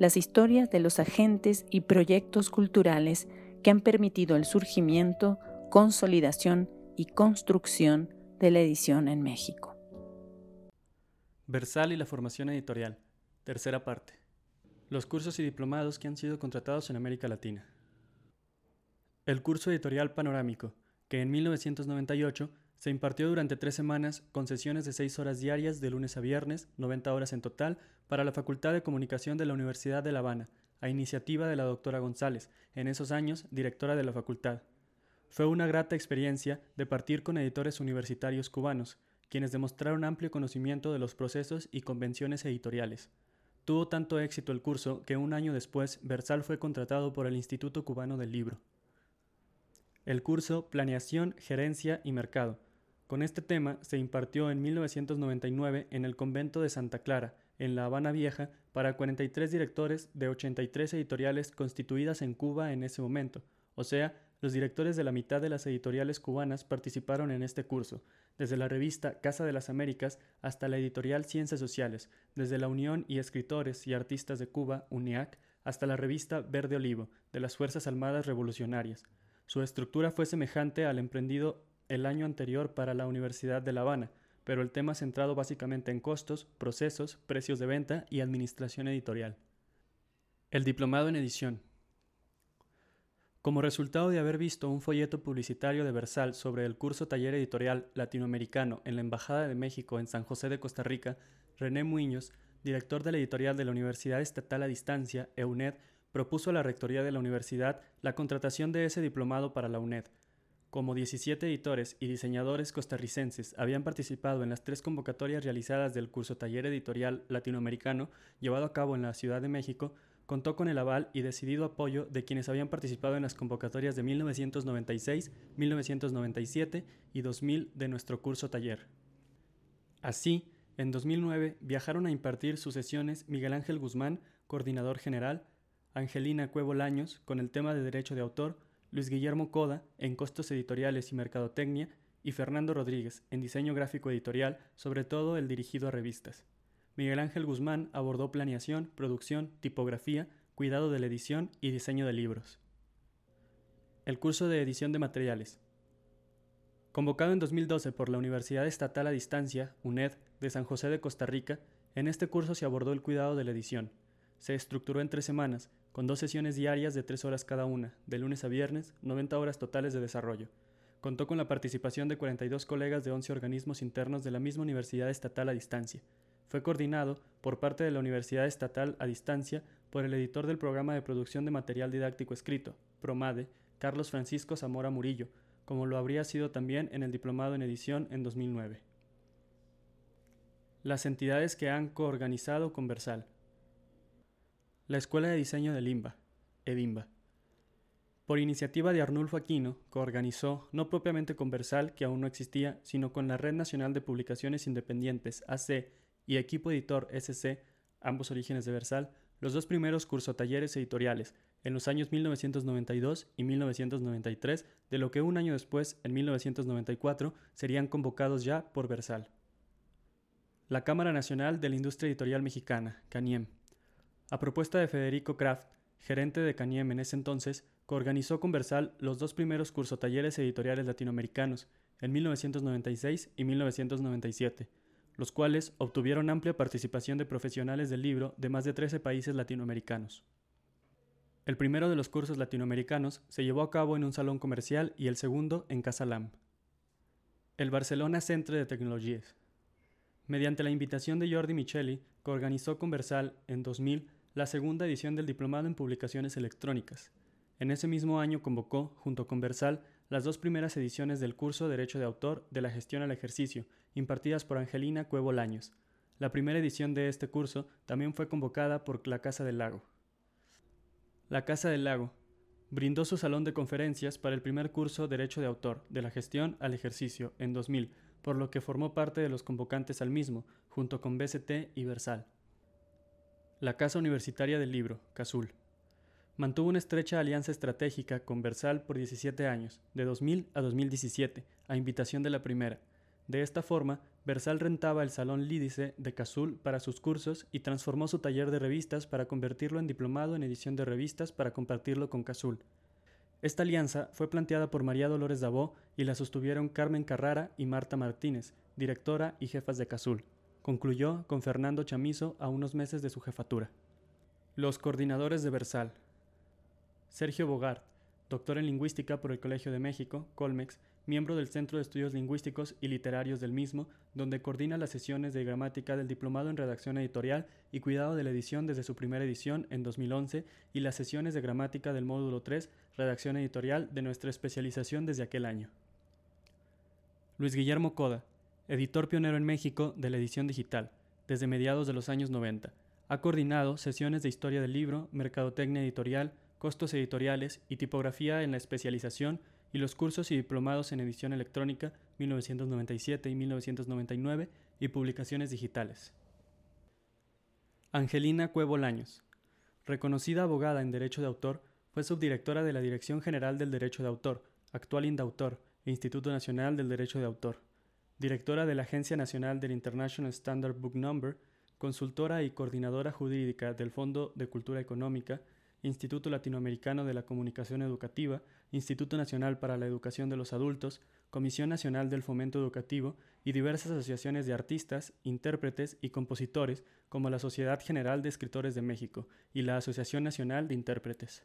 las historias de los agentes y proyectos culturales que han permitido el surgimiento, consolidación y construcción de la edición en México. Versal y la formación editorial. Tercera parte. Los cursos y diplomados que han sido contratados en América Latina. El curso editorial panorámico, que en 1998 se impartió durante tres semanas con sesiones de seis horas diarias de lunes a viernes, 90 horas en total, para la Facultad de Comunicación de la Universidad de La Habana, a iniciativa de la doctora González, en esos años directora de la facultad. Fue una grata experiencia de partir con editores universitarios cubanos, quienes demostraron amplio conocimiento de los procesos y convenciones editoriales. Tuvo tanto éxito el curso que un año después Versal fue contratado por el Instituto Cubano del Libro. El curso Planeación, Gerencia y Mercado, con este tema se impartió en 1999 en el convento de Santa Clara, en La Habana Vieja, para 43 directores de 83 editoriales constituidas en Cuba en ese momento. O sea, los directores de la mitad de las editoriales cubanas participaron en este curso, desde la revista Casa de las Américas hasta la editorial Ciencias Sociales, desde la Unión y Escritores y Artistas de Cuba, UNIAC, hasta la revista Verde Olivo, de las Fuerzas Armadas Revolucionarias. Su estructura fue semejante al emprendido el año anterior para la Universidad de La Habana, pero el tema centrado básicamente en costos, procesos, precios de venta y administración editorial. El diplomado en edición. Como resultado de haber visto un folleto publicitario de Versal sobre el curso taller editorial latinoamericano en la Embajada de México en San José de Costa Rica, René Muñoz, director de la editorial de la Universidad Estatal a Distancia, EUNED, propuso a la Rectoría de la Universidad la contratación de ese diplomado para la UNED, como 17 editores y diseñadores costarricenses habían participado en las tres convocatorias realizadas del curso Taller Editorial Latinoamericano llevado a cabo en la Ciudad de México, contó con el aval y decidido apoyo de quienes habían participado en las convocatorias de 1996, 1997 y 2000 de nuestro curso taller. Así, en 2009 viajaron a impartir sus sesiones Miguel Ángel Guzmán, coordinador general, Angelina Cuevo Laños, con el tema de derecho de autor, Luis Guillermo Coda en costos editoriales y mercadotecnia y Fernando Rodríguez en diseño gráfico editorial, sobre todo el dirigido a revistas. Miguel Ángel Guzmán abordó planeación, producción, tipografía, cuidado de la edición y diseño de libros. El curso de edición de materiales. Convocado en 2012 por la Universidad Estatal a Distancia, UNED, de San José de Costa Rica, en este curso se abordó el cuidado de la edición. Se estructuró en tres semanas, con dos sesiones diarias de tres horas cada una, de lunes a viernes, 90 horas totales de desarrollo. Contó con la participación de 42 colegas de 11 organismos internos de la misma Universidad Estatal a Distancia. Fue coordinado por parte de la Universidad Estatal a Distancia por el editor del programa de producción de material didáctico escrito, PROMADE, Carlos Francisco Zamora Murillo, como lo habría sido también en el diplomado en edición en 2009. Las entidades que han coorganizado Conversal. La Escuela de Diseño de Limba, Edimba. Por iniciativa de Arnulfo Aquino, coorganizó, no propiamente con Versal, que aún no existía, sino con la Red Nacional de Publicaciones Independientes, AC, y Equipo Editor SC, ambos orígenes de Versal, los dos primeros curso-talleres editoriales, en los años 1992 y 1993, de lo que un año después, en 1994, serían convocados ya por Versal. La Cámara Nacional de la Industria Editorial Mexicana, CANIEM, a propuesta de Federico Kraft, gerente de Caniem en ese entonces, coorganizó con Versal los dos primeros curso-talleres editoriales latinoamericanos, en 1996 y 1997, los cuales obtuvieron amplia participación de profesionales del libro de más de 13 países latinoamericanos. El primero de los cursos latinoamericanos se llevó a cabo en un salón comercial y el segundo en Casa Lam. El Barcelona Centre de Tecnologías. Mediante la invitación de Jordi Micheli, coorganizó con Versal en 2000 la segunda edición del Diplomado en Publicaciones Electrónicas. En ese mismo año convocó, junto con Versal, las dos primeras ediciones del curso Derecho de Autor de la Gestión al Ejercicio, impartidas por Angelina Cuevo Laños. La primera edición de este curso también fue convocada por la Casa del Lago. La Casa del Lago brindó su salón de conferencias para el primer curso Derecho de Autor, de la gestión al ejercicio, en 2000, por lo que formó parte de los convocantes al mismo, junto con BCT y Versal. La Casa Universitaria del Libro, CASUL. Mantuvo una estrecha alianza estratégica con Versal por 17 años, de 2000 a 2017, a invitación de la primera. De esta forma, Versal rentaba el Salón Lídice de CASUL para sus cursos y transformó su taller de revistas para convertirlo en diplomado en edición de revistas para compartirlo con CASUL. Esta alianza fue planteada por María Dolores Dabó y la sostuvieron Carmen Carrara y Marta Martínez, directora y jefas de CASUL. Concluyó con Fernando Chamizo a unos meses de su jefatura. Los coordinadores de Versal. Sergio Bogart, doctor en lingüística por el Colegio de México, Colmex, miembro del Centro de Estudios Lingüísticos y Literarios del mismo, donde coordina las sesiones de gramática del Diplomado en Redacción Editorial y Cuidado de la Edición desde su primera edición en 2011 y las sesiones de gramática del módulo 3, Redacción Editorial, de nuestra especialización desde aquel año. Luis Guillermo Coda, editor pionero en México de la edición digital, desde mediados de los años 90. Ha coordinado sesiones de historia del libro, mercadotecnia editorial, costos editoriales y tipografía en la especialización y los cursos y diplomados en edición electrónica 1997 y 1999 y publicaciones digitales. Angelina Cuevo Laños. Reconocida abogada en Derecho de Autor, fue subdirectora de la Dirección General del Derecho de Autor, actual Indautor, e Instituto Nacional del Derecho de Autor. Directora de la Agencia Nacional del International Standard Book Number, consultora y coordinadora jurídica del Fondo de Cultura Económica, Instituto Latinoamericano de la Comunicación Educativa, Instituto Nacional para la Educación de los Adultos, Comisión Nacional del Fomento Educativo y diversas asociaciones de artistas, intérpretes y compositores como la Sociedad General de Escritores de México y la Asociación Nacional de Intérpretes.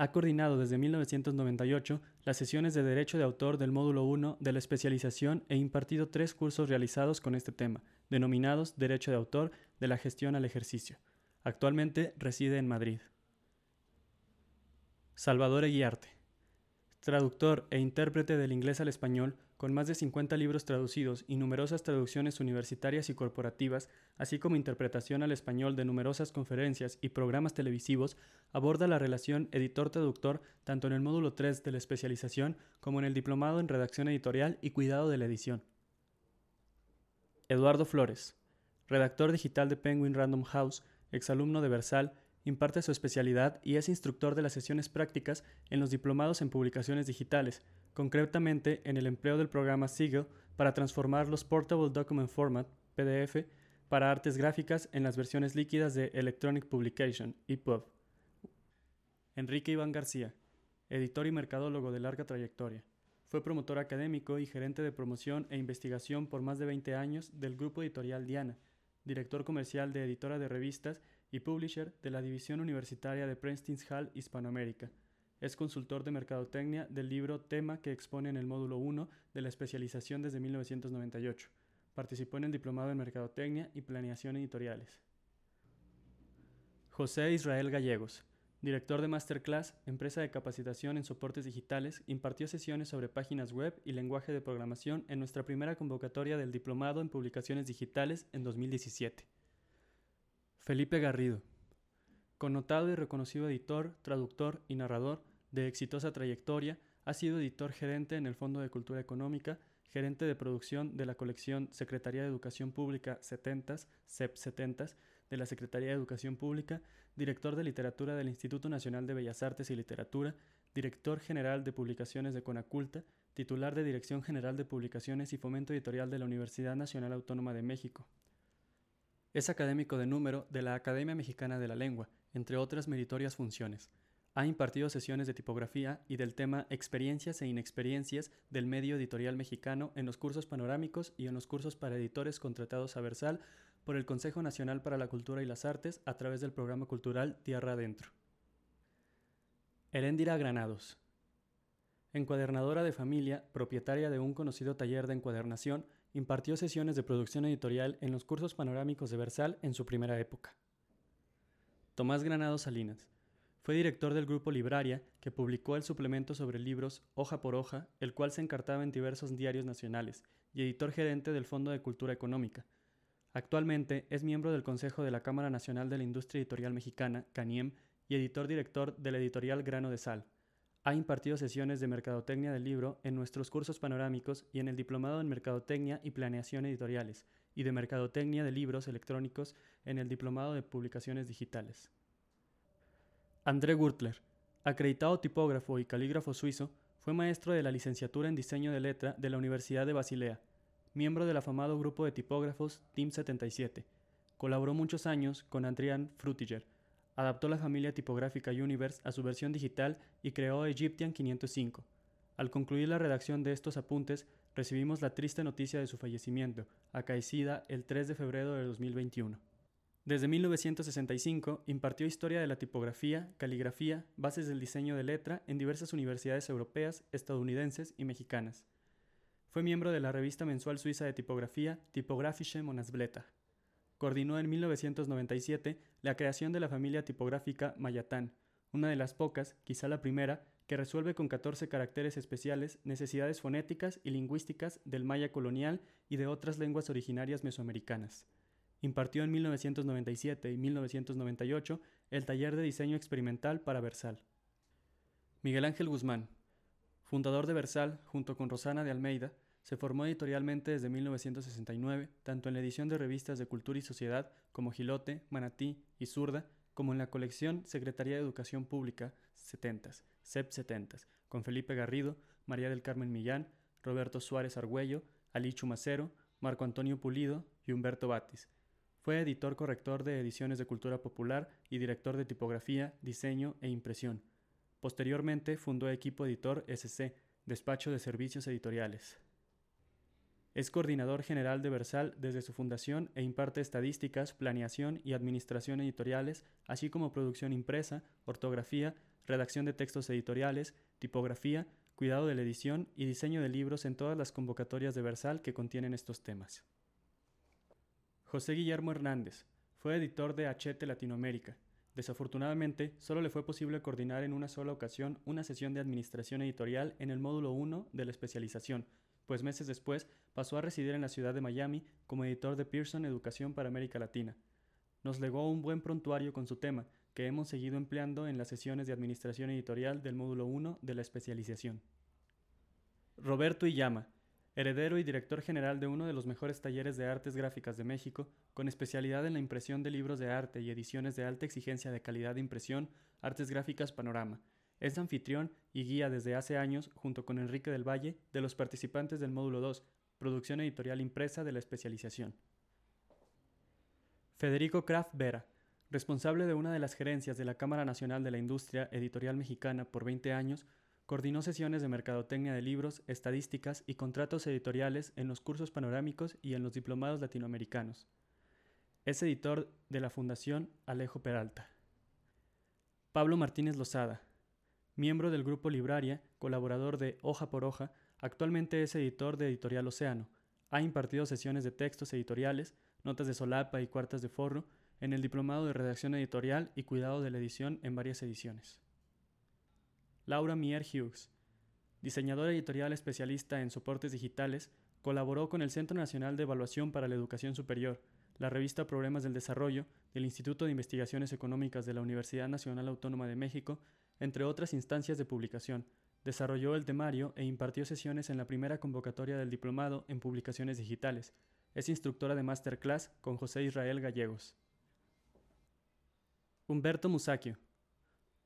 Ha coordinado desde 1998 las sesiones de Derecho de Autor del módulo 1 de la especialización e impartido tres cursos realizados con este tema, denominados Derecho de Autor de la Gestión al Ejercicio. Actualmente reside en Madrid. Salvador Eguiarte. Traductor e intérprete del inglés al español, con más de 50 libros traducidos y numerosas traducciones universitarias y corporativas, así como interpretación al español de numerosas conferencias y programas televisivos, aborda la relación editor-traductor tanto en el módulo 3 de la especialización como en el diplomado en redacción editorial y cuidado de la edición. Eduardo Flores, redactor digital de Penguin Random House, exalumno de Versal imparte su especialidad y es instructor de las sesiones prácticas en los diplomados en publicaciones digitales, concretamente en el empleo del programa Siegel para transformar los Portable Document Format, PDF, para artes gráficas en las versiones líquidas de Electronic Publication, EPUB. Enrique Iván García, editor y mercadólogo de larga trayectoria. Fue promotor académico y gerente de promoción e investigación por más de 20 años del grupo editorial Diana, director comercial de editora de revistas y publisher de la División Universitaria de Princeton Hall Hispanoamérica. Es consultor de mercadotecnia del libro Tema que expone en el módulo 1 de la especialización desde 1998. Participó en el Diplomado en Mercadotecnia y Planeación Editoriales. José Israel Gallegos, director de Masterclass, empresa de capacitación en soportes digitales, impartió sesiones sobre páginas web y lenguaje de programación en nuestra primera convocatoria del Diplomado en Publicaciones Digitales en 2017. Felipe Garrido, connotado y reconocido editor, traductor y narrador de exitosa trayectoria, ha sido editor gerente en el Fondo de Cultura Económica, gerente de producción de la colección Secretaría de Educación Pública 70, CEP 70 de la Secretaría de Educación Pública, director de literatura del Instituto Nacional de Bellas Artes y Literatura, director general de publicaciones de Conaculta, titular de Dirección General de Publicaciones y Fomento Editorial de la Universidad Nacional Autónoma de México, es académico de número de la Academia Mexicana de la Lengua, entre otras meritorias funciones. Ha impartido sesiones de tipografía y del tema Experiencias e inexperiencias del medio editorial mexicano en los cursos panorámicos y en los cursos para editores contratados a Versal por el Consejo Nacional para la Cultura y las Artes a través del programa cultural Tierra Adentro. Heréndira Granados. Encuadernadora de familia, propietaria de un conocido taller de encuadernación, impartió sesiones de producción editorial en los cursos panorámicos de Versal en su primera época. Tomás Granado Salinas. Fue director del grupo Libraria, que publicó el suplemento sobre libros Hoja por Hoja, el cual se encartaba en diversos diarios nacionales, y editor gerente del Fondo de Cultura Económica. Actualmente es miembro del Consejo de la Cámara Nacional de la Industria Editorial Mexicana, CANIEM, y editor director de la editorial Grano de Sal. Ha impartido sesiones de Mercadotecnia del libro en nuestros cursos panorámicos y en el Diplomado en Mercadotecnia y Planeación Editoriales, y de Mercadotecnia de Libros Electrónicos en el Diplomado de Publicaciones Digitales. André Gurtler, acreditado tipógrafo y calígrafo suizo, fue maestro de la licenciatura en diseño de letra de la Universidad de Basilea, miembro del afamado grupo de tipógrafos Team 77. Colaboró muchos años con Adrian Frutiger, adaptó la familia tipográfica Universe a su versión digital y creó Egyptian 505. Al concluir la redacción de estos apuntes, recibimos la triste noticia de su fallecimiento, acaecida el 3 de febrero de 2021. Desde 1965 impartió historia de la tipografía, caligrafía, bases del diseño de letra en diversas universidades europeas, estadounidenses y mexicanas. Fue miembro de la revista mensual suiza de tipografía Typographische Monatsblätter. Coordinó en 1997 la creación de la familia tipográfica Mayatán, una de las pocas, quizá la primera, que resuelve con 14 caracteres especiales necesidades fonéticas y lingüísticas del maya colonial y de otras lenguas originarias mesoamericanas. Impartió en 1997 y 1998 el taller de diseño experimental para Versal. Miguel Ángel Guzmán, fundador de Versal junto con Rosana de Almeida, se formó editorialmente desde 1969, tanto en la edición de revistas de cultura y sociedad como Gilote, Manatí y Zurda, como en la colección Secretaría de Educación Pública 70s, CEP 70 con Felipe Garrido, María del Carmen Millán, Roberto Suárez Argüello, Ali Chumacero, Marco Antonio Pulido y Humberto Batis, fue editor corrector de Ediciones de Cultura Popular y director de tipografía, diseño e impresión. Posteriormente fundó Equipo Editor SC, despacho de servicios editoriales. Es coordinador general de Versal desde su fundación e imparte estadísticas, planeación y administración editoriales, así como producción impresa, ortografía, redacción de textos editoriales, tipografía, cuidado de la edición y diseño de libros en todas las convocatorias de Versal que contienen estos temas. José Guillermo Hernández fue editor de Achete Latinoamérica. Desafortunadamente, solo le fue posible coordinar en una sola ocasión una sesión de administración editorial en el módulo 1 de la especialización, pues meses después pasó a residir en la ciudad de Miami como editor de Pearson Educación para América Latina. Nos legó un buen prontuario con su tema, que hemos seguido empleando en las sesiones de administración editorial del módulo 1 de la especialización. Roberto Iyama, heredero y director general de uno de los mejores talleres de artes gráficas de México, con especialidad en la impresión de libros de arte y ediciones de alta exigencia de calidad de impresión, Artes Gráficas Panorama. Es anfitrión y guía desde hace años, junto con Enrique del Valle, de los participantes del módulo 2, producción editorial impresa de la especialización. Federico Kraft Vera, responsable de una de las gerencias de la Cámara Nacional de la Industria Editorial Mexicana por 20 años, Coordinó sesiones de mercadotecnia de libros, estadísticas y contratos editoriales en los cursos panorámicos y en los diplomados latinoamericanos. Es editor de la Fundación Alejo Peralta. Pablo Martínez Lozada, miembro del Grupo Libraria, colaborador de Hoja por Hoja, actualmente es editor de Editorial Océano. Ha impartido sesiones de textos editoriales, notas de solapa y cuartas de forro en el Diplomado de Redacción Editorial y Cuidado de la Edición en varias ediciones. Laura Mier Hughes, diseñadora editorial especialista en soportes digitales, colaboró con el Centro Nacional de Evaluación para la Educación Superior, la revista Problemas del Desarrollo del Instituto de Investigaciones Económicas de la Universidad Nacional Autónoma de México, entre otras instancias de publicación. Desarrolló el temario e impartió sesiones en la primera convocatoria del diplomado en publicaciones digitales. Es instructora de masterclass con José Israel Gallegos. Humberto Musacchio,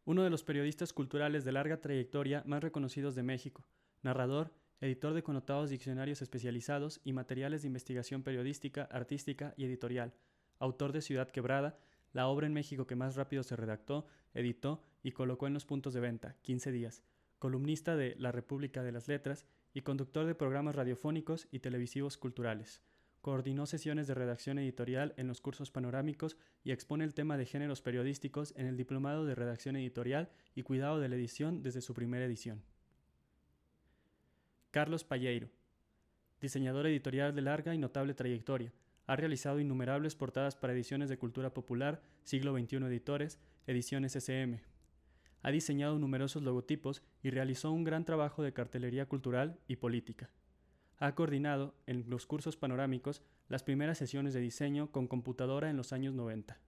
uno de los periodistas culturales de larga trayectoria más reconocidos de México, narrador, editor de connotados diccionarios especializados y materiales de investigación periodística, artística y editorial, autor de Ciudad Quebrada, la obra en México que más rápido se redactó, editó y colocó en los puntos de venta, 15 días, columnista de La República de las Letras y conductor de programas radiofónicos y televisivos culturales. Coordinó sesiones de redacción editorial en los cursos panorámicos y expone el tema de géneros periodísticos en el Diplomado de Redacción Editorial y Cuidado de la Edición desde su primera edición. Carlos Palleiro, diseñador editorial de larga y notable trayectoria, ha realizado innumerables portadas para ediciones de cultura popular, siglo XXI editores, ediciones SM. Ha diseñado numerosos logotipos y realizó un gran trabajo de cartelería cultural y política. ha coordinado en los cursos panorámicos las primeras sesiones de diseño con computadora en los años 90.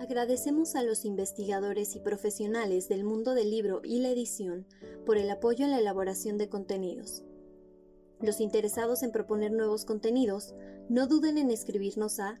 Agradecemos a los investigadores y profesionales del mundo del libro y la edición por el apoyo en la elaboración de contenidos. Los interesados en proponer nuevos contenidos, no duden en escribirnos a